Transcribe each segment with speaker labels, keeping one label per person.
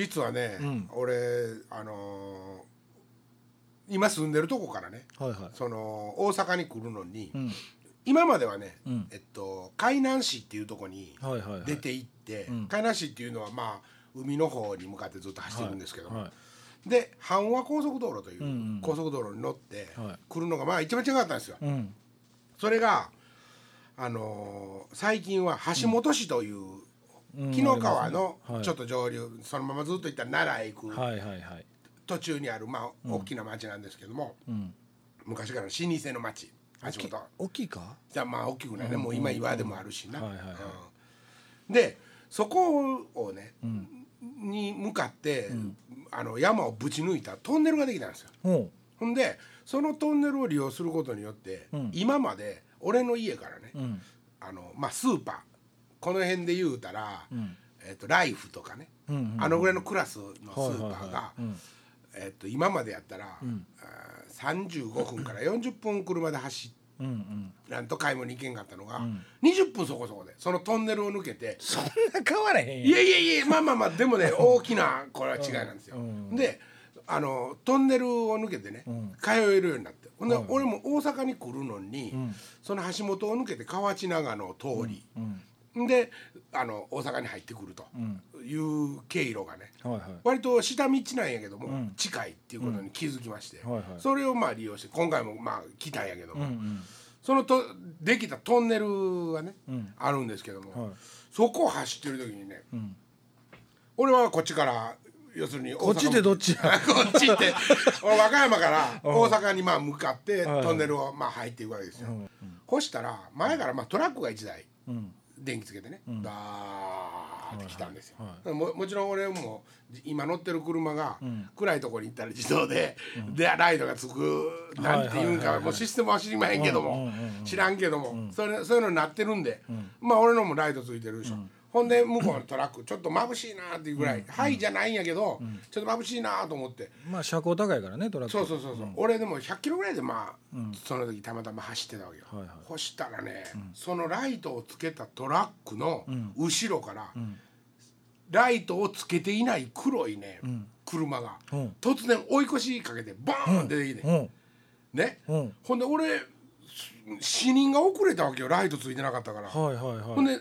Speaker 1: 実はね、
Speaker 2: うん。
Speaker 1: 俺あのー今住んでるとこからね
Speaker 2: はいはい。
Speaker 1: その大阪に来るのに、
Speaker 2: うん。
Speaker 1: 今まではね、
Speaker 2: うん。
Speaker 1: えっと海南市っていうとこに
Speaker 2: はいはいはい。
Speaker 1: 出て行って、
Speaker 2: うん。
Speaker 1: 海南市っていうのはまあ海の方に向かってずっと走ってるんですけども、
Speaker 2: はい
Speaker 1: で阪和高速道路という高速道路に乗って
Speaker 2: はい。
Speaker 1: 来るのがまあ一番近かったんですよ。
Speaker 2: うん。
Speaker 1: それがあのー最近は橋本市という
Speaker 2: うん
Speaker 1: 紀の川の
Speaker 2: はい。
Speaker 1: ちょっと上流、そのままずっと行ったら奈良へ行く
Speaker 2: はいはいはい。
Speaker 1: 途中にあるまあ大きな町なんですけども、
Speaker 2: うん。
Speaker 1: 昔からの老舗の町橋本。
Speaker 2: 大きいか？
Speaker 1: じゃあまあ大きくないね、もう今岩でもあるしな、
Speaker 2: はいはいはい。
Speaker 1: うん。でそこをね、
Speaker 2: ん。
Speaker 1: に向かって、あの山をぶち抜いたトンネルができたんですよ。
Speaker 2: ほ
Speaker 1: んでそのトンネルを利用することによって、
Speaker 2: ん。
Speaker 1: 今まで俺の家からね、
Speaker 2: うん。
Speaker 1: あのまあスーパーこの辺で言うたら、
Speaker 2: ん。
Speaker 1: えっとライフとかね、
Speaker 2: うんうん
Speaker 1: あのぐらいのクラスのス
Speaker 2: はい
Speaker 1: ーパーが、えっと今までやったら、あー35分から40分車で走って。
Speaker 2: うんうん。
Speaker 1: なんと買い物に行けんかったのが、20分そこそこでそのトンネルを抜けて。
Speaker 2: そんな変わらへん
Speaker 1: い
Speaker 2: や
Speaker 1: いやいやまあまあまあでもね 大きなこれは違いなんですよ。
Speaker 2: うん。
Speaker 1: であのトンネルを抜けてね、通えるようになって。ほんで、
Speaker 2: はい
Speaker 1: 俺も大阪に来るのに、
Speaker 2: ん。
Speaker 1: その橋本を抜けて河内長野を通り、
Speaker 2: うん
Speaker 1: であの大阪に入ってくるという経路がね、
Speaker 2: はいはい。
Speaker 1: 割と下道なんやけども、近いっていうことに気づきまして、
Speaker 2: はいはい。
Speaker 1: それをまあ利用して今回もまあ来たんやけども、
Speaker 2: うんうん。
Speaker 1: そのとできたトンネルがね、
Speaker 2: ん。
Speaker 1: あるんですけども、
Speaker 2: はい。
Speaker 1: そこを走ってる時にね、
Speaker 2: ん。
Speaker 1: 俺はこっちから要するに
Speaker 2: こっちってどっちや？
Speaker 1: こっちって。俺和歌山から大阪にまあ向かって
Speaker 2: はい
Speaker 1: トンネルをまあ入っていくわけですよ。そしたら前からまあトラックが1台
Speaker 2: うん
Speaker 1: 電気つけてね、ダーって来たんですよ、
Speaker 2: はい
Speaker 1: ももちろん俺も今乗ってる車が暗いところに行ったら自動で、でライトがつくなんていうん
Speaker 2: はいはいはいはい。
Speaker 1: かもうシステムは知りまへんけども、
Speaker 2: うんうんうん
Speaker 1: 知らんけども、それそういうのになってるんで、まあ俺のもライトついてるでしょ、ほんで向こうのトラックちょっと眩しいなっていうぐらい、はいじゃないんやけど、ちょっと眩しいなと思って。
Speaker 2: まあ車高高いからねトラック。
Speaker 1: そうそうそうそう、俺でも100キロぐらいでまあ、その時たまたま走ってたわけよ、
Speaker 2: はいはい。
Speaker 1: そしたらね、そのライトをつけたトラックの後ろから、ライトをつけていない黒いね、車が、
Speaker 2: うん。
Speaker 1: 突然追い越しかけてバーンって出てきて、
Speaker 2: うん。
Speaker 1: ね、
Speaker 2: うん。
Speaker 1: ほんで俺死人が遅れたわけよライトついてなかったから、
Speaker 2: はいはいはい。
Speaker 1: ほんで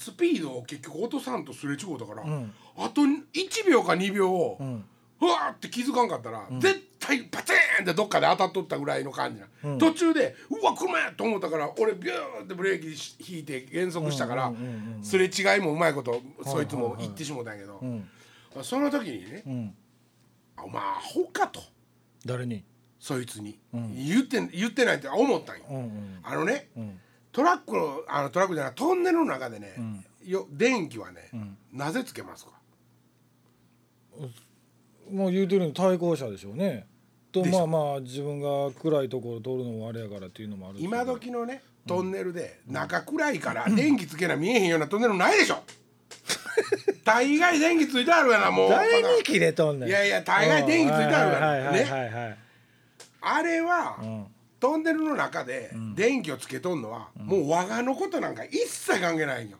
Speaker 1: スピードを結局落とさんとすれ違うたから、
Speaker 2: ん。
Speaker 1: あと1秒か2秒を、
Speaker 2: ん。
Speaker 1: うわーって気づかんかったら、絶対パチーンってどっかで当たっとったぐらいの感じな、途中でうわ車やと思ったから俺ビューってブレーキし引いて減速したから、すれ違いもうまいことそいつも言ってしもたんやけど、
Speaker 2: ん。
Speaker 1: その時にね
Speaker 2: うん「
Speaker 1: あお前アホか」と。
Speaker 2: 誰に？
Speaker 1: そいつに、言って言ってないって思ったんよ。
Speaker 2: うんうん。
Speaker 1: あのね、
Speaker 2: ん
Speaker 1: トラックのあのトラックじゃないトンネルの中でね、よ電気はね、なぜつけますか？
Speaker 2: もう言うてるように対向車でしょうね。と
Speaker 1: でしょ。
Speaker 2: まあまあ自分が暗いところ通るのもあれやからっていうのもあるし。
Speaker 1: 今時のねトンネルで中暗いから電気つけな見えへんようなトンネルないでしょ。大概電気ついてあるやなもう。
Speaker 2: 誰に切れとんねん
Speaker 1: いやいや大概電気ついてあるから
Speaker 2: はいはいはいはいはい
Speaker 1: あれは、
Speaker 2: ん
Speaker 1: トンネルの中で電気をつけとんのは、もう我がのことなんか一切関係ないんよ。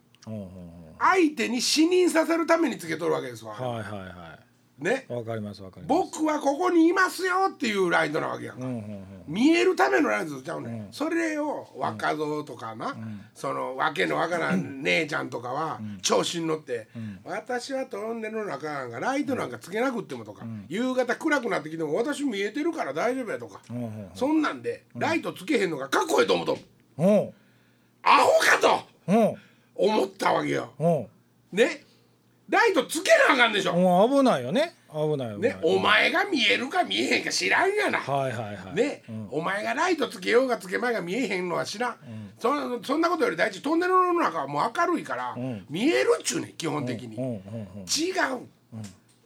Speaker 1: 相手に死認させるためにつけとるわけですわ、
Speaker 2: はいはいは
Speaker 1: ね。
Speaker 2: いわかりますわかります。
Speaker 1: 僕はここにいますよっていうライトなわけやんか、
Speaker 2: うんうんうん。
Speaker 1: 見えるためのライトちゃうね、ん、それを若造とかな、そのわけのわからん姉ちゃんとかは調子に乗って、私はトンネルの中なんかライトなんかつけなくってもとか、夕方暗くなってきても私見えてるから大丈夫やとか、
Speaker 2: うんうん
Speaker 1: そんなんでライトつけへんのがかっこええと思うと
Speaker 2: うん。
Speaker 1: アホかと
Speaker 2: うん。
Speaker 1: 思ったわけよ。
Speaker 2: うん。
Speaker 1: ね？ライトつけなあかんでしょ。
Speaker 2: もう危ないよね。危ない
Speaker 1: ねお前が見えるか見えへんか知らんやな。
Speaker 2: はいはいはい。
Speaker 1: ね、お前がライトつけようがつけまいが見えへんのは知らん、そんそんなことより大事トンネルの中はもう明るいから、
Speaker 2: ん。
Speaker 1: 見えるっちゅうねん基本的に、
Speaker 2: うんうんうん
Speaker 1: 違う、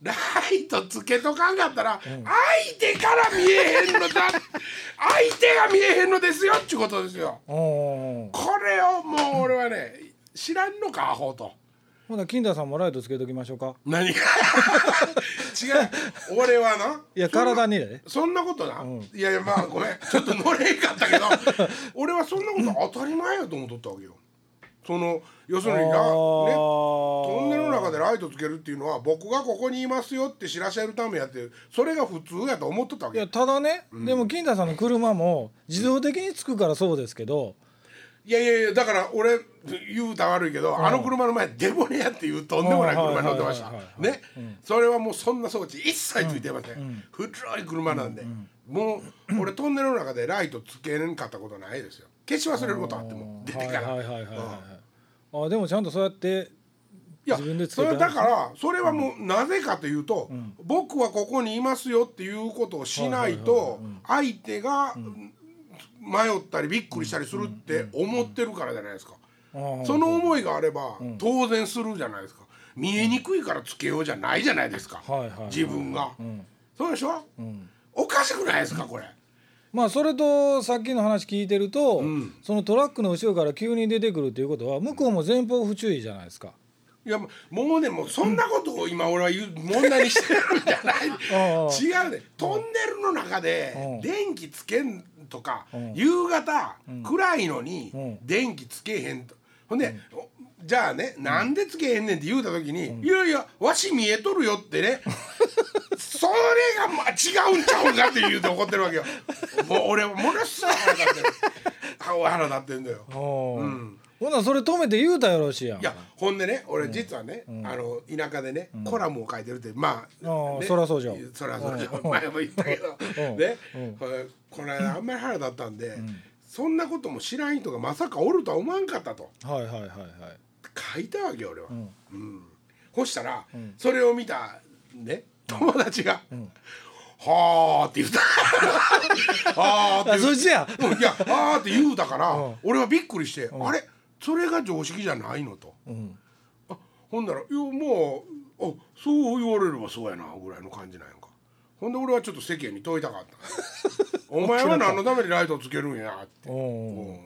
Speaker 1: ライトつけとかんかったら、相手から見えへんのだ。相手が見えへんのですよっちゅうことですよ。
Speaker 2: うんうん。
Speaker 1: これをもう俺はね知らんのかアホと。
Speaker 2: ほな金田さんもライトつけときましょうか。
Speaker 1: 何が？違う。俺はな。い
Speaker 2: や体にね。
Speaker 1: そんなことな、いやいやまあごめん。ちょっと乗れへんかったけど。俺はそんなこと当たり前やと思っとったわけよ。その要するにな、ね、トンネルの中でライトつけるっていうのは僕がここにいますよって知らせるためやってそれが普通やと思っとったわけ。
Speaker 3: いやただね、でも金田さんの車も自動的につくからそうですけど
Speaker 1: いやいやいやだから俺言うたら悪いけど、あの車の前デボネやっていうとんでもない車に乗ってました。ね、それはもうそんな装置一切ついてません、古い車なんで、もう俺トンネルの中でライトつけんかったことないですよ。消し忘れることあっても出てから、
Speaker 3: あでもちゃんとそうやって
Speaker 1: いや
Speaker 3: 自分でつ
Speaker 1: それだからそれはもうなぜかというと、僕はここにいますよっていうことをしないと相手が迷ったりびっくりしたりするって思ってるからじゃないですか。その思いがあれば当然するじゃないですか。見えにくいからつけようじゃないじゃないですか。自分が。そうでしょ、おかしくないですかこれ。
Speaker 3: まあそれとさっきの話聞いてると、
Speaker 1: ん
Speaker 3: そのトラックの後ろから急に出てくるっていうことは向こうも前方不注意じゃないですか。
Speaker 1: いやもうねもうそんなことを今俺は言う問題にしてるんじゃない。違うね。トンネルの中で
Speaker 3: うん。
Speaker 1: 電気つけんとか
Speaker 3: ん。
Speaker 1: 夕方暗いのに
Speaker 3: うん。
Speaker 1: 電気つけへんと。ほんでおじゃあねなんでつけへんねんって言うた時に「いやいやわし見えとるよ」ってね。それがまあ違うんちゃうんかって言うて怒ってるわけよ。もう俺ものすごい腹立ってる。腹立ってんだよ。
Speaker 3: うん、ほなそれ止めて言うたやろしやん。
Speaker 1: いやほんでね俺実はね、あの田舎でね、コラムを書いてるってまあ、
Speaker 3: あー
Speaker 1: ね。
Speaker 3: そらそうじゃ
Speaker 1: そらそうじゃ
Speaker 3: うん。
Speaker 1: 前も言ったけど、
Speaker 3: うん。
Speaker 1: ね、
Speaker 3: うん。
Speaker 1: これこの間あんまり腹立ったんで、そんなことも知らん人がまさかおるとは思わんかったと。
Speaker 3: はいはいはいはい。
Speaker 1: 書いたわけよ俺は、
Speaker 3: ん。
Speaker 1: うん。そしたら、それを見たね友達が「はあ」って言った「は あ」って
Speaker 3: あ
Speaker 1: 言う
Speaker 3: そっちや。
Speaker 1: うん。いや「ああ」って言うたから、
Speaker 3: うん。
Speaker 1: 俺はびっくりして、あれ？それが常識じゃないのと。
Speaker 3: うん。
Speaker 1: あほんなら「いやもうあそう言われればそうやな」ぐらいの感じなんやんか。ほんで俺はちょっと世間に問いたかった「お前は何のためにライトつけるんや」って。
Speaker 3: お
Speaker 1: うん。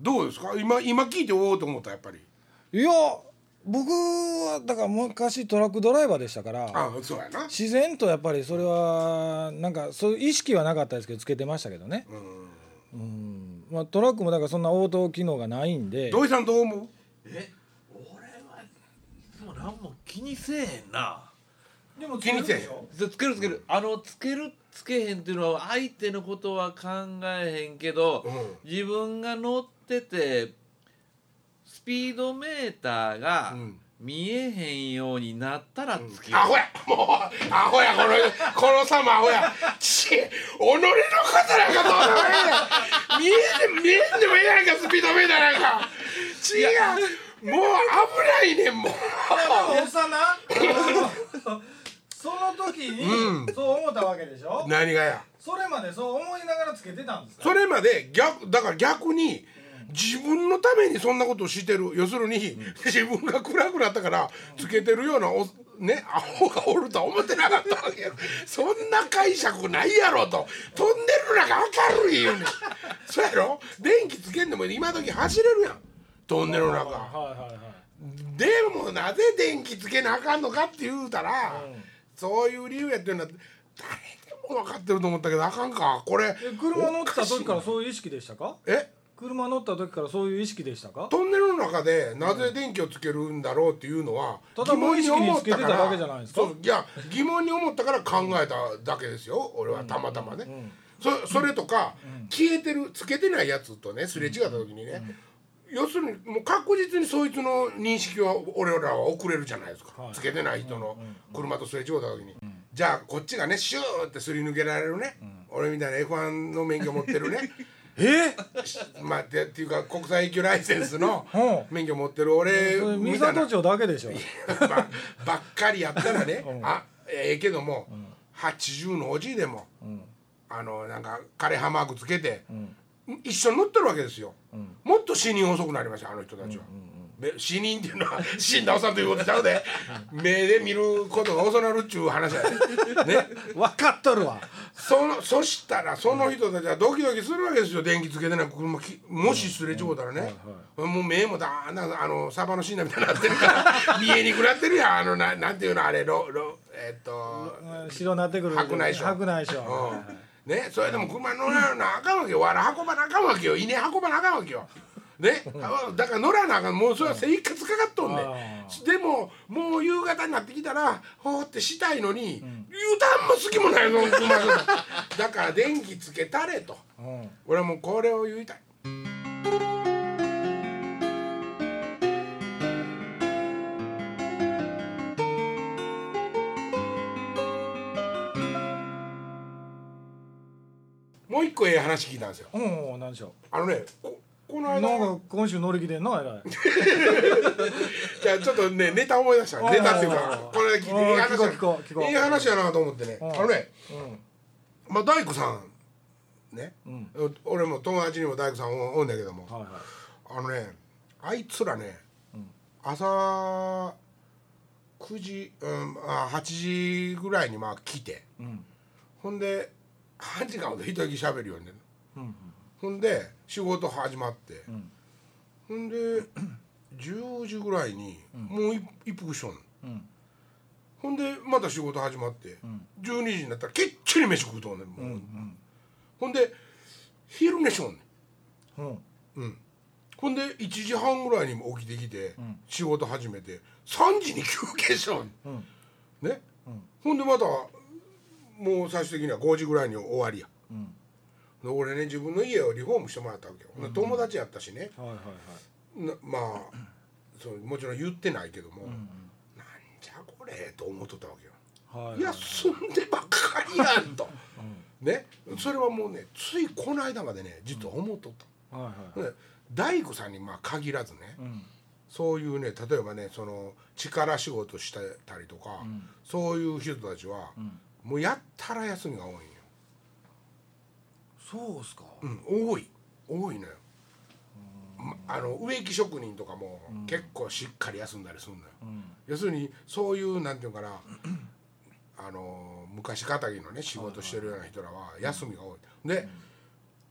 Speaker 1: どうですか？今今聞いておおと思ったやっぱり。
Speaker 3: いや僕はだから昔トラックドライバーでしたから
Speaker 1: あそうやな。
Speaker 3: 自然とやっぱりそれはなんかそういう意識はなかったですけどつけてましたけどね。
Speaker 1: うん。
Speaker 3: うん。まあトラックもだからそんな応答機能がないんで。
Speaker 1: 土井さんどう思う？
Speaker 4: え俺はいつも何も気にせえへんな。
Speaker 3: でも
Speaker 1: 気にせえよ
Speaker 4: つけるつける。あのつけるつけへんっていうのは相手のことは考えへんけど、
Speaker 1: う
Speaker 4: 自分が乗っててスピードメーターが
Speaker 1: うん。
Speaker 4: 見えへんようになったらつける、
Speaker 1: アホや。もうアホや。このこのさもアホや。ち己のことなんかどうでも見えて見えんでもええやんかスピードメーターなんか。違う。もう危ないねんもう。
Speaker 3: おっさんな。その時にそう思ったわけでしょ？
Speaker 1: 何がや？
Speaker 3: それまでそう思いながらつけてたんですか？
Speaker 1: それまで逆だから逆に自分のためにそんなことをしてる。要するに自分が暗くなったからつけてるようなおねアホがおるとは思ってなかったわけよそんな解釈ないやろと。トンネルの中明るいよね。んそうやろ？電気つけんでも今時走れるやん。トンネルの中。
Speaker 3: はいはいはい
Speaker 1: でもなぜ電気つけなあかんのかって言うたら、そういう理由やっていうのは誰でも分かってると思ったけどあかんか。これ
Speaker 3: え車乗った時からそういう意識でしたか？
Speaker 1: え？
Speaker 3: 車乗った時からそういう意識でしたか？
Speaker 1: トンネルの中でなぜ電気をつけるんだろうっていうのは、
Speaker 3: ただ無意識につけてただけじゃないですか？
Speaker 1: そういや疑問に思ったから考えただけですよ。俺はたまたまね、そそれとか、消えてるつけてないやつとねすれ違った時にね、要するにもう確実にそいつの認識は俺らは遅れるじゃないですか、
Speaker 3: はい。
Speaker 1: つけてない人の車とすれ違った時に、じゃあこっちがねシューってすり抜けられるね、俺みたいな F1 の免許持ってるね
Speaker 3: え？
Speaker 1: まあってっていうか国際級ライセンスの
Speaker 3: う。ん
Speaker 1: 免許持ってる俺みたいな。
Speaker 3: 三郷町だけでしょ。
Speaker 1: ばばっかりやったらね、あええけども、80のおじいでも、あのなん。か枯葉マークつけて、一緒に乗ってるわけですよ、もっと死人遅くなりましたあの人たちは。で死人っていうのは死んだおっさんということちゃうで。目で見ることが遅なるっちゅう話やで、ね、
Speaker 3: 分かっとるわ。
Speaker 1: そのそしたらその人たちはドキドキするわけですよ。電気つけてない車きもしすれ違うたらね、もう目もだんだんあのサバのシーナみたいになってるから 見えにくなってるやん。あのななんていうのあれロロえっと
Speaker 3: 白なってくる。
Speaker 1: 白内障。
Speaker 3: 白内障。
Speaker 1: うん。ねそれでも車乗らなあかんわけよ。わら運ばなあかんわけよ。稲運ばなあかんわけよね、あだから乗らなあかん。もうそれは生活かかっとんねん。
Speaker 2: あ
Speaker 1: でももう夕方になってきたらほーってしたいのに、油断も好きもないのだから電気つけたれと。
Speaker 2: うん。
Speaker 1: 俺はもうこれを言いたい。もう一個ええ話聞いたんですよ。
Speaker 2: うん何でしょ
Speaker 1: あのねここの
Speaker 2: う
Speaker 1: 間。
Speaker 2: なんか今週乗り気でんなえらい
Speaker 1: じゃあちょっとねネタ思い出した。
Speaker 2: あ
Speaker 1: ネタっていうか
Speaker 2: あ
Speaker 1: これ聞いていい話
Speaker 2: 聞こう聞こう
Speaker 1: いい話やなと思ってね。
Speaker 2: うん。
Speaker 1: あのね
Speaker 2: うん。
Speaker 1: まあ大工さんね。
Speaker 2: うん。
Speaker 1: 俺も友達にも大工さんおおんだけども。
Speaker 2: はいはい。
Speaker 1: あのねあいつらね
Speaker 2: うん。
Speaker 1: 朝9時、うん、あ8時ぐらいにまあ来て。
Speaker 2: うん。
Speaker 1: ほんで3時間ほど一息しゃべるようになる。
Speaker 2: うん。
Speaker 1: ほんで仕事始まって。
Speaker 2: うん。
Speaker 1: ほんで10時ぐらいにもう一一服しとん。ほんでまた仕事始まって。
Speaker 2: ん。
Speaker 1: 12時になったらきっちり飯食うとんねんもう、
Speaker 2: うん
Speaker 1: ほんで昼寝しとんねん。
Speaker 2: う。ん
Speaker 1: うん、ほんで1時半ぐらいに起きてきて、
Speaker 2: ん。
Speaker 1: 仕事始めて3時に休憩しよう
Speaker 2: うん。
Speaker 1: ね、
Speaker 2: うん。
Speaker 1: ほんでまたもう最終的には5時ぐらいに終わりや。
Speaker 2: うん。
Speaker 1: で俺ね自分の家をリフォームしてもらったわけよ、ほんで友達やったしね。
Speaker 2: はいはいはい。
Speaker 1: なまあそうもちろん言ってないけども、
Speaker 2: うん
Speaker 1: なんじゃこれと思っとったわけよ、
Speaker 2: うんはい
Speaker 1: い。や住んでばっかりやんと。ねそれはもうねついこの間までね実は思っとった、
Speaker 2: はいはいはい。
Speaker 1: で大工さんにまあ限らずね、
Speaker 2: うん。
Speaker 1: そういうね例えばねその力仕事してたりとか、
Speaker 2: ん。
Speaker 1: そういう人たちは、
Speaker 2: ん。
Speaker 1: もうやったら休みが多い
Speaker 2: そうっすか？
Speaker 1: うん、多い。多いのよ、まあの植木職人とかも結構しっかり休んだりするのよ、
Speaker 2: うん。
Speaker 1: 要するにそういうなんていうかな。あの昔かたぎのね仕事してるような人らは休みが多い。で、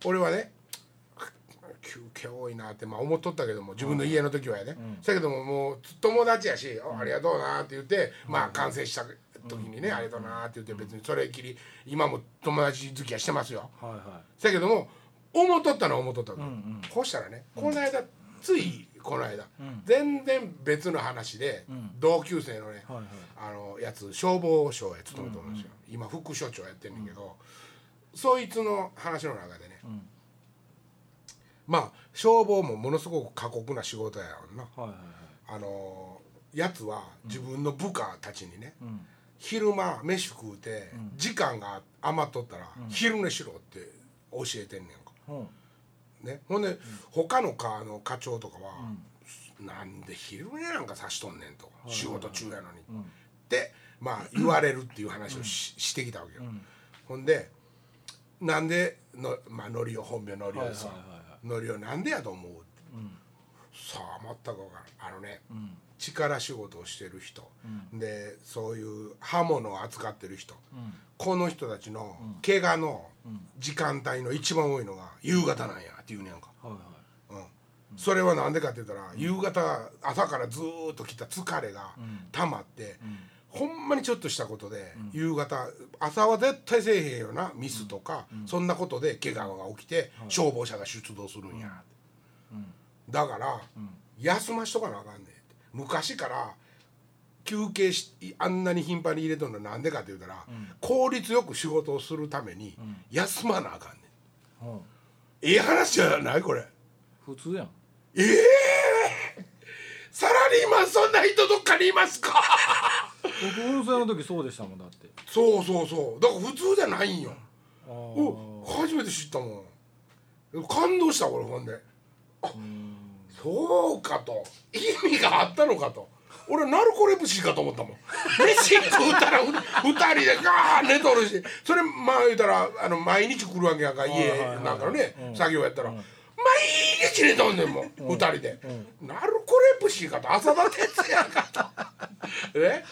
Speaker 1: 俺はね休憩多いなってまあ思っとったけども自分の家の時はやね、だけどももう友達やし「あありがとうな」って言って、まあ完成した時にね「ありがとうな」って言って別にそれっきり今も友達付き合いしてますよ。
Speaker 2: はいは
Speaker 1: だけども思っとったのは思っとったわけ、
Speaker 2: うんうん。
Speaker 1: こうしたらねこの間、ついこの間、
Speaker 2: ん。
Speaker 1: 全然別の話で、
Speaker 2: ん。
Speaker 1: 同級生のね、
Speaker 2: いはいはい。
Speaker 1: あのやつ消防署へ勤めてるんですよ、今副署長やってんねんけど、そいつの話の中でね、
Speaker 2: ん。
Speaker 1: まあ消防もものすごく過酷な仕事やろな。
Speaker 2: はいはいはい。
Speaker 1: あのやつは自分の部下たちにね、
Speaker 2: うん
Speaker 1: 昼間飯食うて、時間が余っとったら、昼寝しろって教えてんねんか。
Speaker 2: う。ん
Speaker 1: ね、ほんで、他の課の課長とかは、なんで昼寝なんかさしとんねんと、仕事中やのに、ってまあ言われるっていう話をし,、してきたわけよ、ほんでなんでの、まあ、のりお本名のりおさ
Speaker 2: はいはいはいは
Speaker 1: のりおなんでやと思うって、さあ全く分からん。あのね、力仕事をしてる人、でそういう刃物を扱ってる人、この人たちの怪我の時間帯の一番多いのが夕方なんやって言うねやんか、
Speaker 2: はいはい。
Speaker 1: うん、それは何でかって言ったら、夕方朝からずーっと来た疲れが溜まって、ほんまにちょっとしたことで、夕方朝は絶対せえへんよなミスとか、そんなことで怪我が起きて、消防車が出動するんや、だから、休ましとかなあかんねん昔から休憩しあんなに頻繁に入れとるのなんでかって言うたら、効率よく仕事をするために休まなあかんねん。
Speaker 2: う。ん
Speaker 1: ええ話じゃないこれ。
Speaker 2: 普通やん。
Speaker 1: ええサラリーマンそんな人どっかにいますか。
Speaker 2: 僕運送の時そうでしたもんだって。
Speaker 1: そうそうそう。だから普通じゃないんよ。
Speaker 2: あ
Speaker 1: お初めて知ったもん。感動した俺ほんで。あそうかと。意味があったのかと。俺ナルコレプシーかと思ったもん。飯食うたらふ二人でガー寝とるし。それまあ言うたらあの毎日来るわけやんか家
Speaker 2: はいはいはい
Speaker 1: なんかのね
Speaker 2: うん。
Speaker 1: 作業やったら。毎日寝とんねんもん二人で。ナルコレプシーかと浅田哲也かと。ね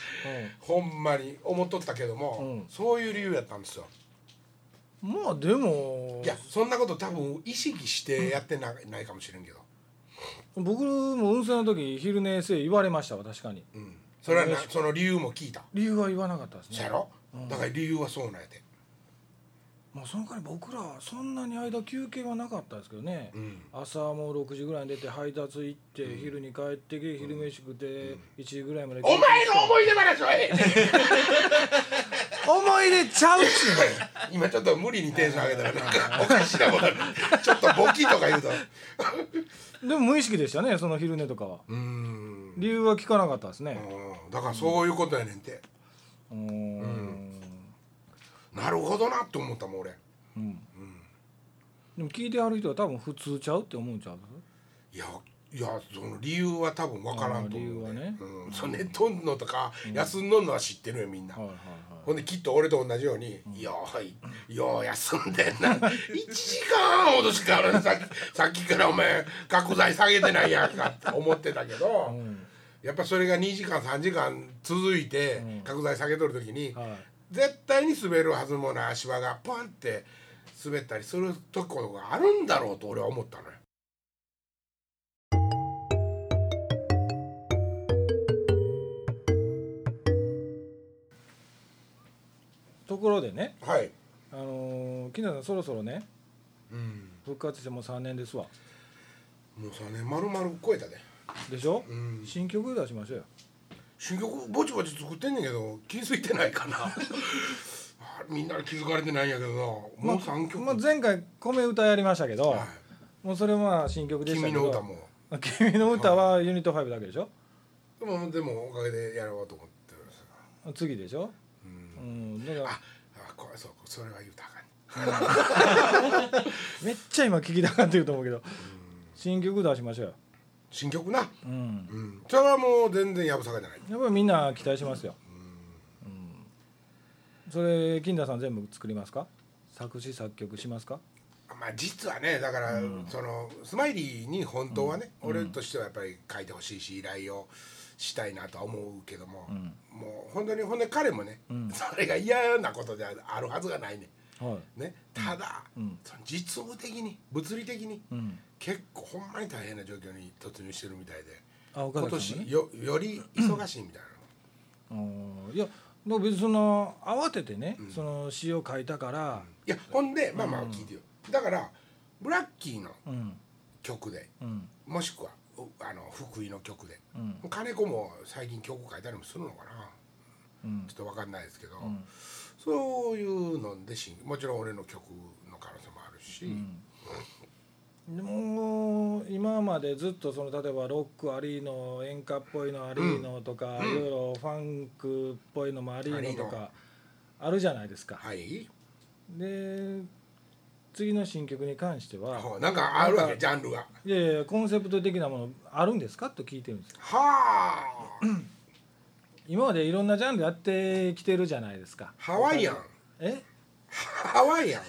Speaker 1: ほんまに思っとったけども
Speaker 2: うん。
Speaker 1: そういう理由やったんですよ。
Speaker 2: まあでも。
Speaker 1: いやそんなこと多分意識してやってなないかもしれんけど
Speaker 2: 僕も運送の時昼寝せえ言われましたわ確かに。
Speaker 1: うん。それはなその理由も聞いた？
Speaker 2: 理由は言わなかったですね。
Speaker 1: そやろ？だから理由はそうなんやで
Speaker 3: まあその代わり僕らそんなに間休憩はなかったですけどね、
Speaker 1: うん。
Speaker 3: 朝もう6時ぐらいに出て配達行って、昼に帰ってきて昼飯食って1時ぐらいまで
Speaker 1: お前の思い出話はええねん
Speaker 3: 思い出ちゃうっちゅう
Speaker 1: 今ちょっと無理にテンション上げたらなんかおかしなことに。ちょっとボキとか言うと。
Speaker 3: のでも無意識でしたねその昼寝とかは。
Speaker 1: うーん。
Speaker 3: 理由は聞かなかったですね。
Speaker 1: うんだからそういうことやねんて。
Speaker 3: うーん。
Speaker 1: なるほどなって思ったもん俺。
Speaker 3: うん。でも聞いてある人は多分普通ちゃうって思うんちゃう？
Speaker 1: いやいやその理由は多分分からんと思う、
Speaker 3: あー理由はね。
Speaker 1: うん、その寝とんのとか、休んどんのは知ってるよみんな、
Speaker 3: はいはい
Speaker 1: ほんできっと俺と同じように「よういよう休んでんな。1時間ほどしかあるさっきさっきからお前角材下げてないやんか」って思ってたけど、
Speaker 3: はい、うん。
Speaker 1: やっぱそれが2時間3時間続いて角材下げとる時に、
Speaker 3: はい。
Speaker 1: 絶対に滑るはずもない足場がパンって滑ったりするとこがあるんだろうと俺は思ったのよ。
Speaker 3: ところでね
Speaker 1: はい、
Speaker 3: あのー、金田さんそろそろね
Speaker 1: うん、
Speaker 3: 復活してもう3年ですわ。
Speaker 1: もう3年丸々超えたで、
Speaker 3: でしょ、
Speaker 1: うん、
Speaker 3: 新曲出しましょうよ。
Speaker 1: 新曲ぼちぼち作ってんねんけど気づいてないかな。あみんな気づかれてないんやけどな。もう3曲、
Speaker 3: まあ、前回米歌やりましたけど、
Speaker 1: はい。
Speaker 3: もうそれは新曲でしたけど。
Speaker 1: 君の歌も。
Speaker 3: 君の歌はユニット5だけでしょ？
Speaker 1: でもでもおかげでやろうと思ってるんですよ。
Speaker 3: 次でしょ、
Speaker 1: うん
Speaker 3: うん、だから
Speaker 1: ああこれそうそれは言うたかん。
Speaker 3: めっちゃ今聞きたがってると思うけど。新曲出しましょうよ、
Speaker 1: 新曲な、
Speaker 3: うん、
Speaker 1: うん、それはもう全然やぶさかじゃない。
Speaker 3: やっぱりみんな期待しますよ、うん、それ金田さん全部作りますか？作詞作曲しますか？
Speaker 1: まあ実はねだから、そのスマイリーに本当はね、俺としてはやっぱり書いてほしいし依頼をしたいなとは思うけども、もう本当にほんで彼もね、それが嫌なことであるはずがないね
Speaker 3: はい。
Speaker 1: ねただ、
Speaker 3: ん。
Speaker 1: その実務的に物理的に、
Speaker 3: うん。
Speaker 1: 結構ほんまに大変な状況に突入してるみたいで
Speaker 3: あ岡
Speaker 1: 今年よより忙しいみたいなの。
Speaker 3: うん。いやだから別にその慌ててね、その詩を書いたから。
Speaker 1: いやほんでまあまあ聞いてよ、だからブラッキーの
Speaker 3: うん。
Speaker 1: 曲で
Speaker 3: うん。
Speaker 1: もしくはうあの福井の曲で、
Speaker 3: うん。
Speaker 1: 金子も最近曲書いたりもするのかな。
Speaker 3: うん。
Speaker 1: ちょっと分かんないですけど、
Speaker 3: ん。
Speaker 1: そういうのでしもちろん俺の曲の可能性もあるし、
Speaker 3: でも今までずっとその例えばロックありの演歌っぽいのありのとか、いろいろファンクっぽいのもありのとかあるじゃないですか。
Speaker 1: はい。
Speaker 3: で次の新曲に関しては
Speaker 1: なんかあるわけジャンルが。
Speaker 3: いやいやコンセプト的なものあるんですか？と聞いてるんですよ。
Speaker 1: はあ。
Speaker 3: 今までいろんなジャンルやってきてるじゃないですか。
Speaker 1: ハワイアン。
Speaker 3: え？
Speaker 1: ハワイアン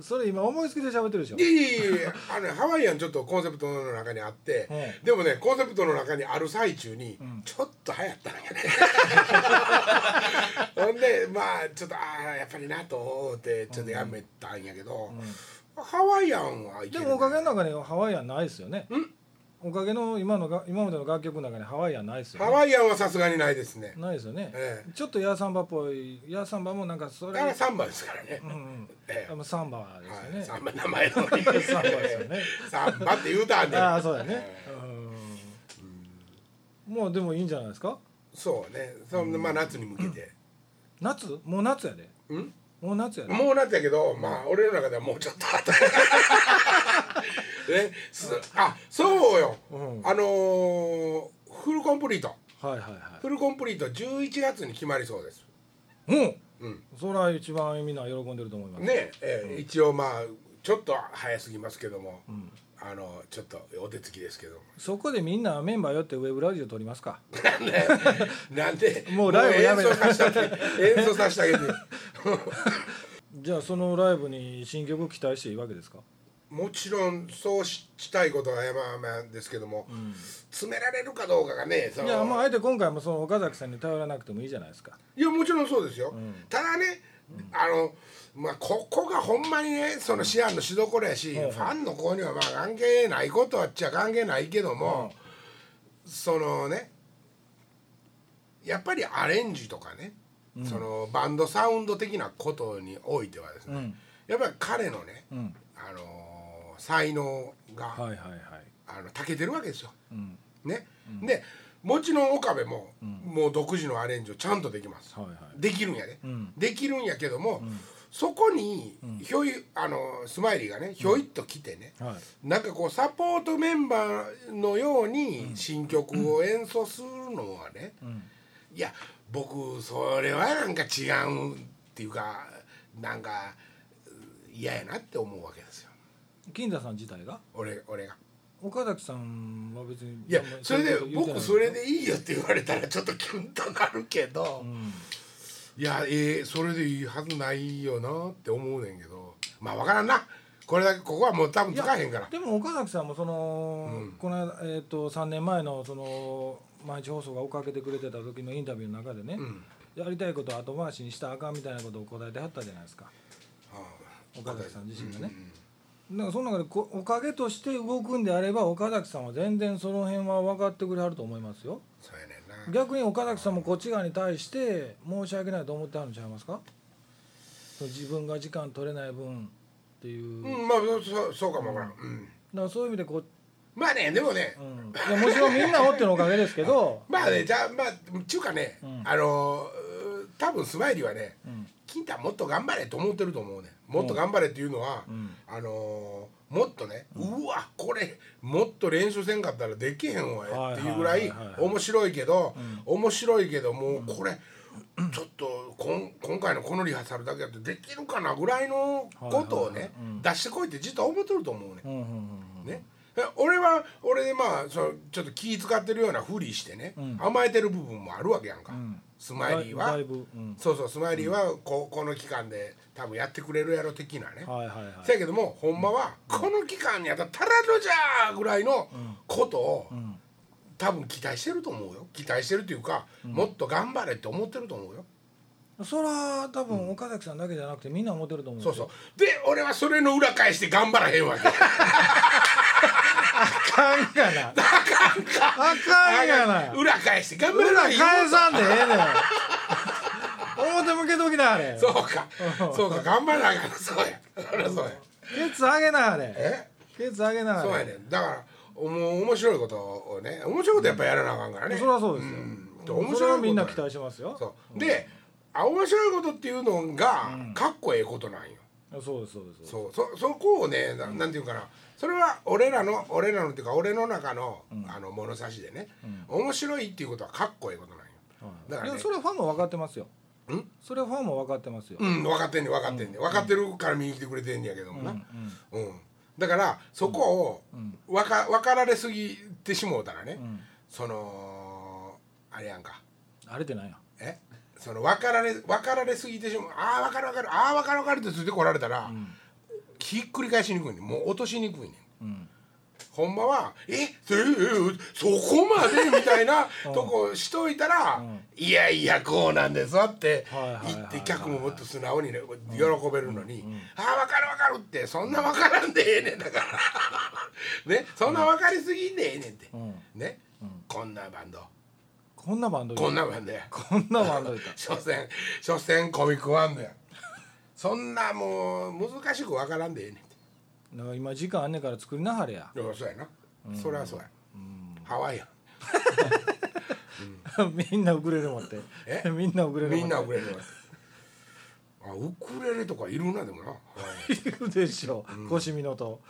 Speaker 3: それ今思いつきで喋ってるでしょ？
Speaker 1: いやいやいやあのねハワイアンちょっとコンセプトの中にあって、
Speaker 3: う
Speaker 1: でもねコンセプトの中にある最中に
Speaker 3: ん。
Speaker 1: ちょっと流行ったんやね、ほんでまあちょっとああやっぱりなと思ってちょっとやめたんやけど、ハワイアンはいける
Speaker 3: でもおかげの中にハワイアンないですよねおかげの今のが今までの楽曲の中にハワイアンないですよね。
Speaker 1: ハワイアンはさすがにないですね。
Speaker 3: ないですよね、
Speaker 1: ええ。
Speaker 3: ちょっとヤーサンバっぽいヤーサンバもなんかそれ
Speaker 1: だからサンバですからね、
Speaker 3: うんうん。
Speaker 1: ええ。
Speaker 3: あのサンバです
Speaker 1: はい、
Speaker 3: よね、
Speaker 1: サンバ名前の
Speaker 3: サンバですよね。
Speaker 1: サンバって言うたんで
Speaker 3: ああそうだね、うん。もうでもいいんじゃないですか？
Speaker 1: そうね。そんなまあ夏に向けて、
Speaker 3: 夏？もう夏やで。
Speaker 1: うん？
Speaker 3: もう夏やで。
Speaker 1: もう夏やけど、まあ俺の中ではもうちょっと後ねすあそうよ、
Speaker 3: うん。
Speaker 1: あのーフルコンプリート。
Speaker 3: はいはいはい。
Speaker 1: フルコンプリート11月に決まりそうです。
Speaker 3: う？ん
Speaker 1: うん。
Speaker 3: それは一番みんな喜んでると思います。
Speaker 1: ねえ、一応まあちょっと早すぎますけども、あのちょっとお手つきですけど。も
Speaker 3: そこでみんなメンバーよってウェブラジオ撮りますか？
Speaker 1: なんでなんで
Speaker 3: もうライブやめ
Speaker 1: もう演奏させてあげて演奏させてあげて。
Speaker 3: じゃあそのライブに新曲期待していいわけですか？
Speaker 1: もちろんそうししたいことは山々ですけども、詰められるかどうかがね
Speaker 3: いやまああえて今回もその岡崎さんに頼らなくてもいいじゃないですか。
Speaker 1: いやもちろんそうですよ、ただね、あのまあここがほんまにねその思案のしどころやし、ファンの子にはまあ関係ないことはっちゃ関係ないけども、そのねやっぱりアレンジとかね、そのバンドサウンド的なことにおいてはですね、
Speaker 3: うん。
Speaker 1: やっぱり彼のね、
Speaker 3: うん。
Speaker 1: あのー才能が、
Speaker 3: はいはいはい。
Speaker 1: あの長けてるわけですよ。
Speaker 3: うん。
Speaker 1: ね、でもちろん岡部も、もう独自のアレンジをちゃんとできます。
Speaker 3: はいはい。
Speaker 1: できるんやで、
Speaker 3: うん。
Speaker 1: できるんやけども、そこにひょいあのスマイリーがねひょいっと来てね、
Speaker 3: はい。
Speaker 1: なんかこうサポートメンバーのように新曲を演奏するのはね、
Speaker 3: ん。
Speaker 1: いや僕それはなんか違うっていうかなんか嫌やなって思うわけ
Speaker 3: 金田さん自体が？
Speaker 1: 俺俺が。
Speaker 3: 岡崎さんは別に
Speaker 1: いやそれで僕それでいいよって言われたらちょっとキュンとなるけど、
Speaker 3: うん。
Speaker 1: いやえー、それでいいはずないよなって思うねんけど。まあ分からんな。これだけここはもう多分使えへんから。
Speaker 3: でも岡崎さんもその、
Speaker 1: うん。
Speaker 3: この間、えー、と3年前のその毎日放送が追っかけてくれてた時のインタビューの中でね、
Speaker 1: うん。
Speaker 3: やりたいことを後回しにしたらあかんみたいなことを答えてはったじゃないですか。
Speaker 1: あ
Speaker 3: 岡崎さん自身がね。
Speaker 1: うん
Speaker 3: だからその中でこおかげとして動くんであれば岡崎さんは全然その辺は分かってくれはると思いますよ。
Speaker 1: そうやねんな。
Speaker 3: 逆に岡崎さんもこっち側に対して申し訳ないと思ってはるんちゃいますか？自分が時間取れない分っていう、だか
Speaker 1: うんまあそうそうかも分からん、うん、
Speaker 3: らそういう意味でこう、
Speaker 1: まあねでもね、
Speaker 3: うん、いやもちろんみんなおってのおかげですけど、
Speaker 1: まあねじゃあまあちゅうかね、
Speaker 3: うん。
Speaker 1: あのー多分スマイリーはね
Speaker 3: うん
Speaker 1: 金太もっと頑張れと思ってると思うねもっと頑張れっていうのは、
Speaker 3: うん。
Speaker 1: あのーもっとね、うわこれもっと練習せんかったらできへんわっていうぐらい面白いけど、面白いけどもうこれ、ちょっとこん今回のこのリハーサルだけやってできるかなぐらいのことをね、出してこいって実は思ってると思うね。
Speaker 3: うんうんうんうん。
Speaker 1: ね。え俺は俺でまあそのちょっと気使ってるようなふりしてね、
Speaker 3: うん。
Speaker 1: 甘えてる部分もあるわけやんか、
Speaker 3: ん。
Speaker 1: スマイリーは。
Speaker 3: うん、
Speaker 1: そうそうスマイリーはここの期間で多分やってくれるやろ的なね、
Speaker 3: はいはいはい。
Speaker 1: せやけどもほんまはこの期間にやったら足らぬじゃーぐらいのことを
Speaker 3: ん。
Speaker 1: 多分期待してると思うよ。期待してるっていうか、もっと頑張れって思ってると思うよ、
Speaker 3: それは多分岡崎さんだけじゃなくてみんな思ってると思う
Speaker 1: そうそう。で俺はそれの裏返して頑張らへんわけ。
Speaker 3: あかんがな。あかんがな。
Speaker 1: 裏返して頑張ら
Speaker 3: 裏
Speaker 1: ない
Speaker 3: 返さんでええねん。表向けときなあれ。
Speaker 1: そうか。そうか。頑張らなあかん。そうや。そりゃそうや。
Speaker 3: ケツ上げなあれ。
Speaker 1: え？
Speaker 3: ケツ上げなあれ。
Speaker 1: そうやねん。だからもう面白いことをね面白いことやっぱやらなあかんからね。
Speaker 3: それはそうですよ、
Speaker 1: うん。面白いこと
Speaker 3: はみんな期待してますよ。
Speaker 1: そうであ面白いことっていうのがかっこええことなんよ。
Speaker 3: そうですそうです。
Speaker 1: そう。そそこをねななんていうかなそれは俺らの俺らのっていうか俺の中の,、あの物差しでね、面白いっていうことはかっこええことなんよ。だからね。
Speaker 3: それはファンも分かってますよ。
Speaker 1: ん？
Speaker 3: それはファンも分かってますよ、
Speaker 1: うん分かってんねん分かってんねん。分かってるから見に来てくれてんねやけどもな、うんだからそこを分か分かられすぎてしもうたらね、
Speaker 3: ん。
Speaker 1: そのあれやんか。
Speaker 3: あれってなんや
Speaker 1: え？その分かられ分かられすぎてしまうああ分かる分かるああ分かる分かるってついてこられたら、ひっくり返しにくいねん。もう落としにくいねん。
Speaker 3: うん。
Speaker 1: ほんまは「えそえそこまで?」みたいな とこしといたら「いやいやこうなんですわ」って言って客ももっと素直にね喜べるのに「ああ分かる分かる」ってそんな分からんでええねんだから。ねそんな分かりすぎんでええねんって。
Speaker 3: うん。
Speaker 1: ね。こんなバンド。
Speaker 3: こんなバンド
Speaker 1: こんなバンドや。
Speaker 3: こんなバンドいた。
Speaker 1: 所詮所詮コミックワンドやそんなもう難しく分からんでええねん。って
Speaker 3: だから今時間あんねんから作りなはれや。
Speaker 1: いやそうやな。それはそうや。ハワイやん。
Speaker 3: みんなウクレレ持って。
Speaker 1: え？
Speaker 3: みんなウクレレ持って。
Speaker 1: みんなウクレレはあウクレレとかいるなでもな、はい
Speaker 3: いるでしょ。腰みのと。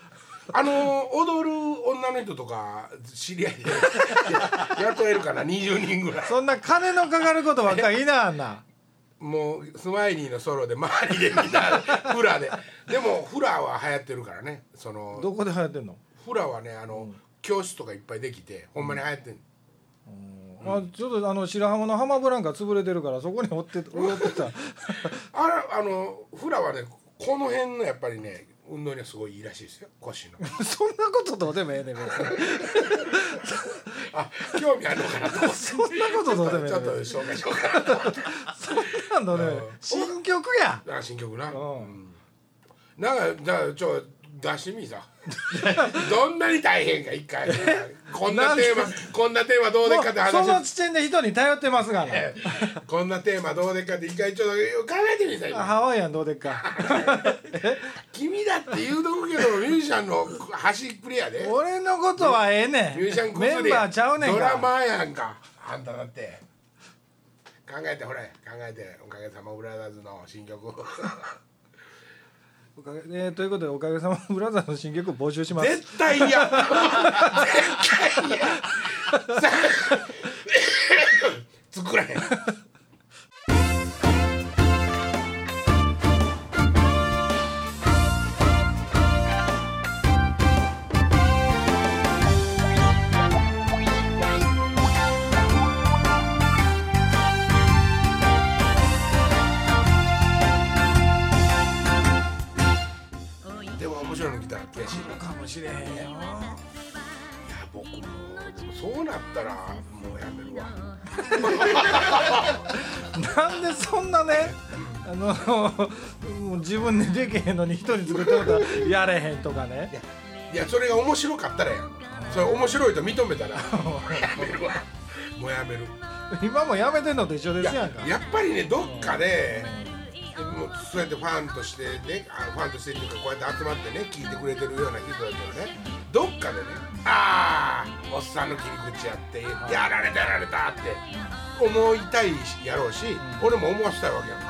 Speaker 1: あのー踊る女の人とか知り合いで雇えるかな。20人ぐらい。
Speaker 3: そんな金のかかることばっかりいなあんな
Speaker 1: もうスマイリーのソロで周りでみんなフラで。でもフラは流行ってるからね。その
Speaker 3: どこで流行ってんの？
Speaker 1: フラはねあの、教室とかいっぱいできてほんまに流行ってんの。
Speaker 3: あちょっとあの白浜の浜ブランカ潰れてるからそこにおって おってた。
Speaker 1: あれあのフラはねこの辺のやっぱりね運動にはすごいいいらしいですよ。腰の。
Speaker 3: そんなことどうでもええねん
Speaker 1: あ興味あるのかなと
Speaker 3: そんなことどうでもええねん。
Speaker 1: ちょっと紹介しようかな
Speaker 3: なんどうでもええ新曲や。
Speaker 1: あ新曲な、
Speaker 3: うん。
Speaker 1: うんなんかじゃあちょ出してみさ。どんなに大変か一回。こんなテーマこんなテーマどうでっかって
Speaker 3: もうその
Speaker 1: 話
Speaker 3: 時点で人に頼ってますがな
Speaker 1: こんなテーマどうでっかって一回ちょっと考えてみさ今。
Speaker 3: ハワイアンどうでっか。
Speaker 1: 君だって言うとくけどミュージシャンの端っくりやで。
Speaker 3: 俺のことはええね
Speaker 1: ミュージシャン
Speaker 3: メンバーちゃうねんか
Speaker 1: ドラマーやんか。あんただって考えてほれ考えておかげさまブラザーズの新曲
Speaker 3: おかげえーということでおかげさまブラザーズの新曲を募集します。
Speaker 1: 絶対嫌。絶対嫌。さ作らへん
Speaker 3: へんのに人に作ったことはやれへんとかね
Speaker 1: いやそれが面白かったらやんそれ面白いと認めたらもうやめるわもうやめる
Speaker 3: 今もやめてんのと一緒ですやんか
Speaker 1: やっぱりねどっかでもうそうやってファンとしてねあファンとしてっていうかこうやって集まってね聞いてくれてるような人たちはねどっかでねああおっさんの切り口やってやられたやられたって思いたいやろうし、俺も思わせたいわけやん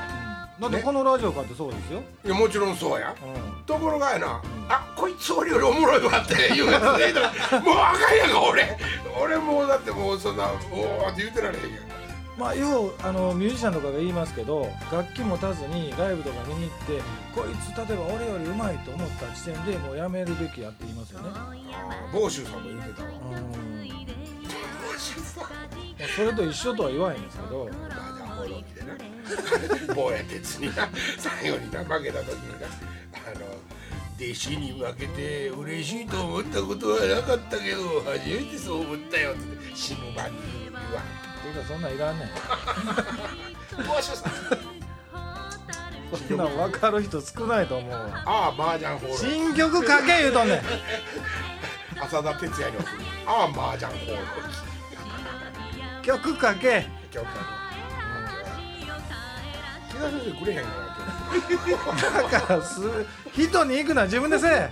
Speaker 3: だってこのラジオかってそうですよ、
Speaker 1: いやもちろんそうや。
Speaker 3: うん。
Speaker 1: ところがやな、あこいつ俺よりおもろいわって言うやつね もうあかんやんか俺。俺もうだってもうそんなおおって言ってられへんやん
Speaker 3: まあようあのミュージシャンとかが言いますけど楽器持たずにライブとか見に行ってこいつ例えば俺より上手いと思った時点でもうやめるべきやって言いますよね。
Speaker 1: 房州さんも言ってたわ。
Speaker 3: うん。
Speaker 1: 房州さん。
Speaker 3: まあそれと一緒とは言わへんですけど。
Speaker 1: まあじゃあほろみでな坊や鉄にな最後にな負けた時にな。あの弟子に負けて嬉しいと思ったことはなかったけど初めてそう思ったよって死ぬ場に言うわ
Speaker 3: っていうかそんなんいらんね
Speaker 1: ん。
Speaker 3: そんなん分かる人少ないと思うわ
Speaker 1: ああ麻雀ホール。
Speaker 3: 新曲書け言うとんねん。
Speaker 1: 浅田哲也に送る。ああ麻雀ホール。
Speaker 3: 曲書け。
Speaker 1: 今日木田先生くれへん かな今日
Speaker 3: だからす人に行くのは自分でせえ